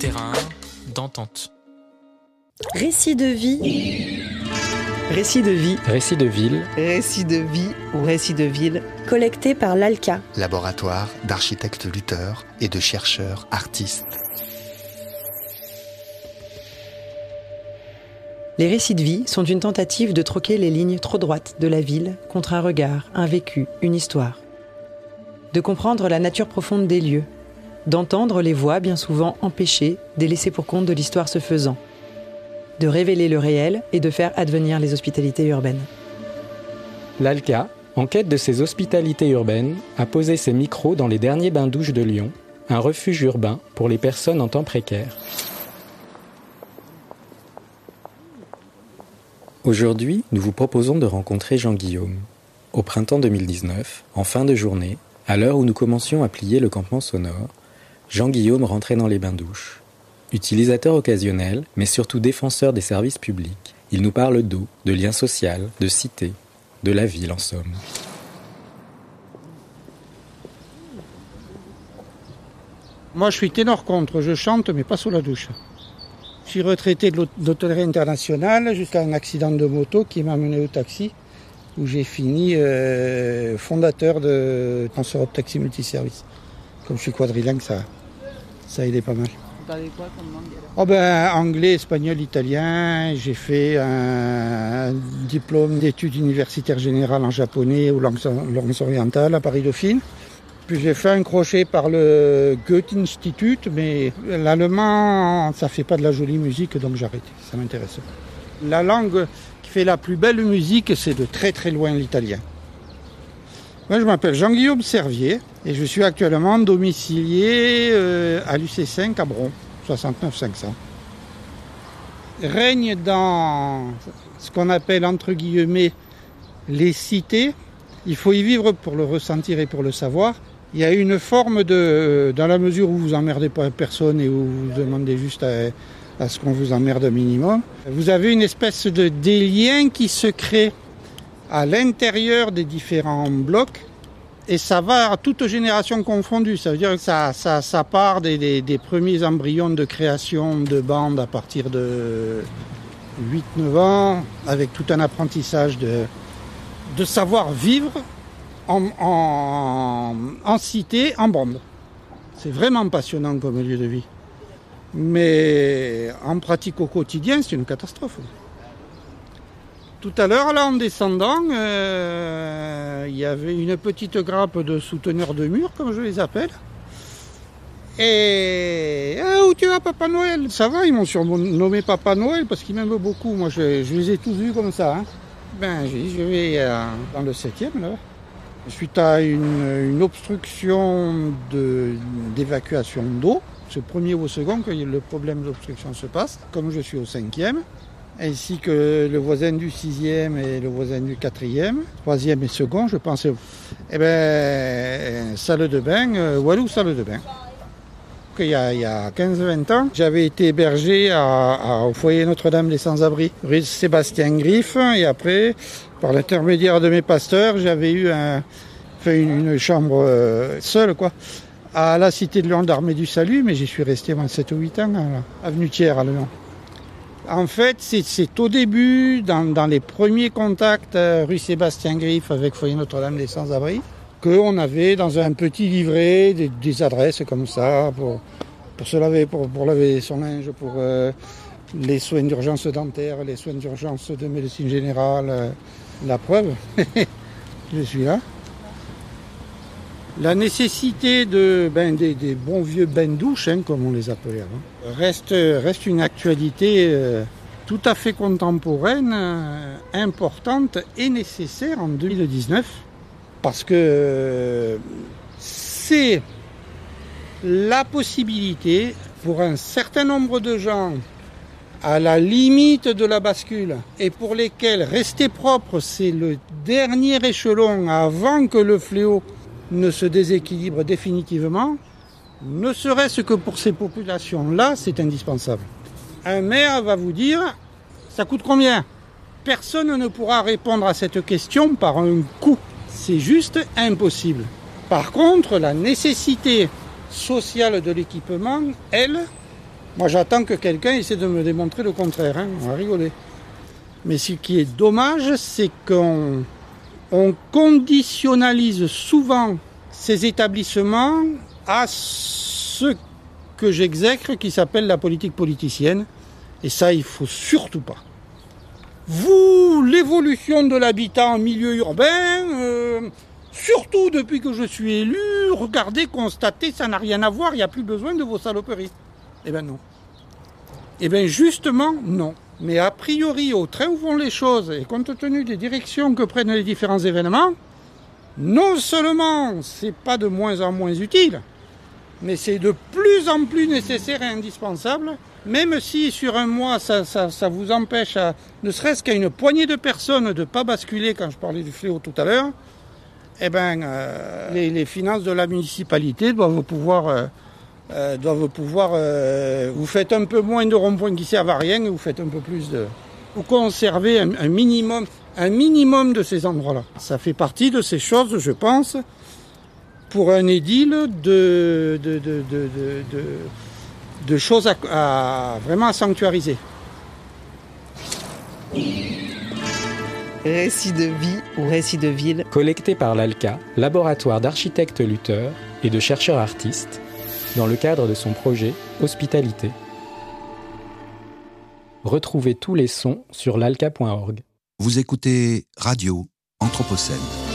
terrain, d'entente. Récit de vie. Récit de vie. Récit de ville. Récit de vie ou récit de ville. Collecté par l'ALCA. Laboratoire d'architectes lutteurs et de chercheurs artistes. Les récits de vie sont une tentative de troquer les lignes trop droites de la ville contre un regard, un vécu, une histoire. De comprendre la nature profonde des lieux, d'entendre les voix bien souvent empêchées, délaissées pour compte de l'histoire se faisant, de révéler le réel et de faire advenir les hospitalités urbaines. L'ALCA, en quête de ces hospitalités urbaines, a posé ses micros dans les derniers bains-douches de Lyon, un refuge urbain pour les personnes en temps précaire. Aujourd'hui, nous vous proposons de rencontrer Jean-Guillaume. Au printemps 2019, en fin de journée, à l'heure où nous commencions à plier le campement sonore, Jean-Guillaume rentrait dans les bains-douches. Utilisateur occasionnel, mais surtout défenseur des services publics, il nous parle d'eau, de lien social, de cité, de la ville en somme. Moi, je suis ténor contre, je chante, mais pas sous la douche. Je suis retraité de l'hôtellerie internationale jusqu'à un accident de moto qui m'a mené au taxi, où j'ai fini euh, fondateur de Transeurope Taxi Multiservice. Comme je suis quadrilingue, ça, ça aidait pas mal. quoi comme langue Oh ben, anglais, espagnol, italien. J'ai fait un, diplôme d'études universitaires générales en japonais ou langues, langues orientales à Paris-Dauphine. Puis j'ai fait un crochet par le Goethe-Institut, mais l'allemand, ça fait pas de la jolie musique, donc j'ai arrêté. Ça m'intéresse. La langue qui fait la plus belle musique, c'est de très très loin l'italien. Moi, je m'appelle Jean-Guillaume Servier et je suis actuellement domicilié euh, à l'UC5 à Bron, 69 500. Règne dans ce qu'on appelle entre guillemets les cités. Il faut y vivre pour le ressentir et pour le savoir. Il y a une forme de, dans la mesure où vous emmerdez pas personne et où vous demandez juste à, ce qu'on vous emmerde un minimum, vous avez une espèce de des liens qui se créent à l'intérieur des différents blocs et ça va à toute génération confondue. Ça veut dire que ça, part des, premiers embryons de création de bandes à partir de 8-9 ans, avec tout un apprentissage de, savoir vivre en cité, en bande. C'est vraiment passionnant comme lieu de vie. Mais en pratique au quotidien, c'est une catastrophe. Tout à l'heure, là, en descendant, euh, il y avait une petite grappe de souteneurs de mur, comme je les appelle. Et ah, où tu vas, Papa Noël? Ça va, ils m'ont surnommé Papa Noël parce qu'ils m'aiment beaucoup. Moi, je, les ai tous vus comme ça. Hein. Ben, je vais euh, dans le septième, là. Suite à une, une obstruction d'évacuation d'eau, c'est au premier ou au second que le problème d'obstruction se passe. Comme je suis au cinquième, ainsi que le voisin du sixième et le voisin du quatrième, troisième et second, je pense. Eh ben, salle de bain, euh, Walou, salle de bain. Il y a, a 15-20 ans, j'avais été hébergé au foyer Notre-Dame des Sans-Abri, rue Sébastien Griff, et après, par l'intermédiaire de mes pasteurs, j'avais eu fait une, chambre euh, seule, quoi, à la cité de Lyon d'Armée du Salut, mais j'y suis resté 7 ou 8 ans, là, avenue Thiers à Lyon. En fait, c'est au début, dans, les premiers contacts euh, rue Sébastien Griff avec Foyer Notre-Dame des Sans-Abri, qu'on avait dans un petit livret des, adresses comme ça pour, pour se laver, pour, pour laver son linge, pour euh, les soins d'urgence dentaire, les soins d'urgence de médecine générale. Euh, la preuve, je suis là. La nécessité de, ben, des, bons vieux bains douches, hein, comme on les appelait avant, reste, reste une actualité euh, tout à fait contemporaine, euh, importante et nécessaire en 2019, parce que euh, c'est la possibilité pour un certain nombre de gens à la limite de la bascule et pour lesquels rester propre c'est le dernier échelon avant que le fléau ne se déséquilibre définitivement, ne serait-ce que pour ces populations-là, c'est indispensable. Un maire va vous dire, ça coûte combien? Personne ne pourra répondre à cette question par un coût. C'est juste impossible. Par contre, la nécessité sociale de l'équipement, elle, Moi, j'attends que quelqu'un essaie de me démontrer le contraire. Hein. On va rigoler. Mais ce qui est dommage, c'est qu'on on conditionnalise souvent ces établissements à ce que j'exècre qui s'appelle la politique politicienne. Et ça, il faut surtout pas. Vous, l'évolution de l'habitat en milieu urbain, euh, surtout depuis que je suis élu, regardez, constatez, ça n'a rien à voir, il n'y a plus besoin de vos saloperies. Eh bien non. Eh bien justement, non. Mais a priori, au train où vont les choses, et compte tenu des directions que prennent les différents événements, non seulement c'est pas de moins en moins utile, mais c'est de plus en plus nécessaire et indispensable, même si sur un mois ça, ça, vous empêche, à, ne serait-ce qu'à une poignée de personnes de ne pas basculer quand je parlais du fléau tout à l'heure, eh ben, euh, les, finances de la municipalité doivent pouvoir, euh, euh, doivent pouvoir vous faites un peu moins de ronds-points qui servent à rien et vous faites un peu plus de... Vous conservez un minimum, un minimum de ces endroits-là. Ça fait partie de ces choses, je pense, pour un édile de, de, de, de choses à, vraiment à sanctuariser. Récit de vie ou récit de ville. Collecté par l'ALCA, laboratoire d'architectes lutteurs et de chercheurs artistes, dans le cadre de son projet Hospitalité. Retrouvez tous les sons sur l'alca.org. Vous écoutez Radio Anthropocène.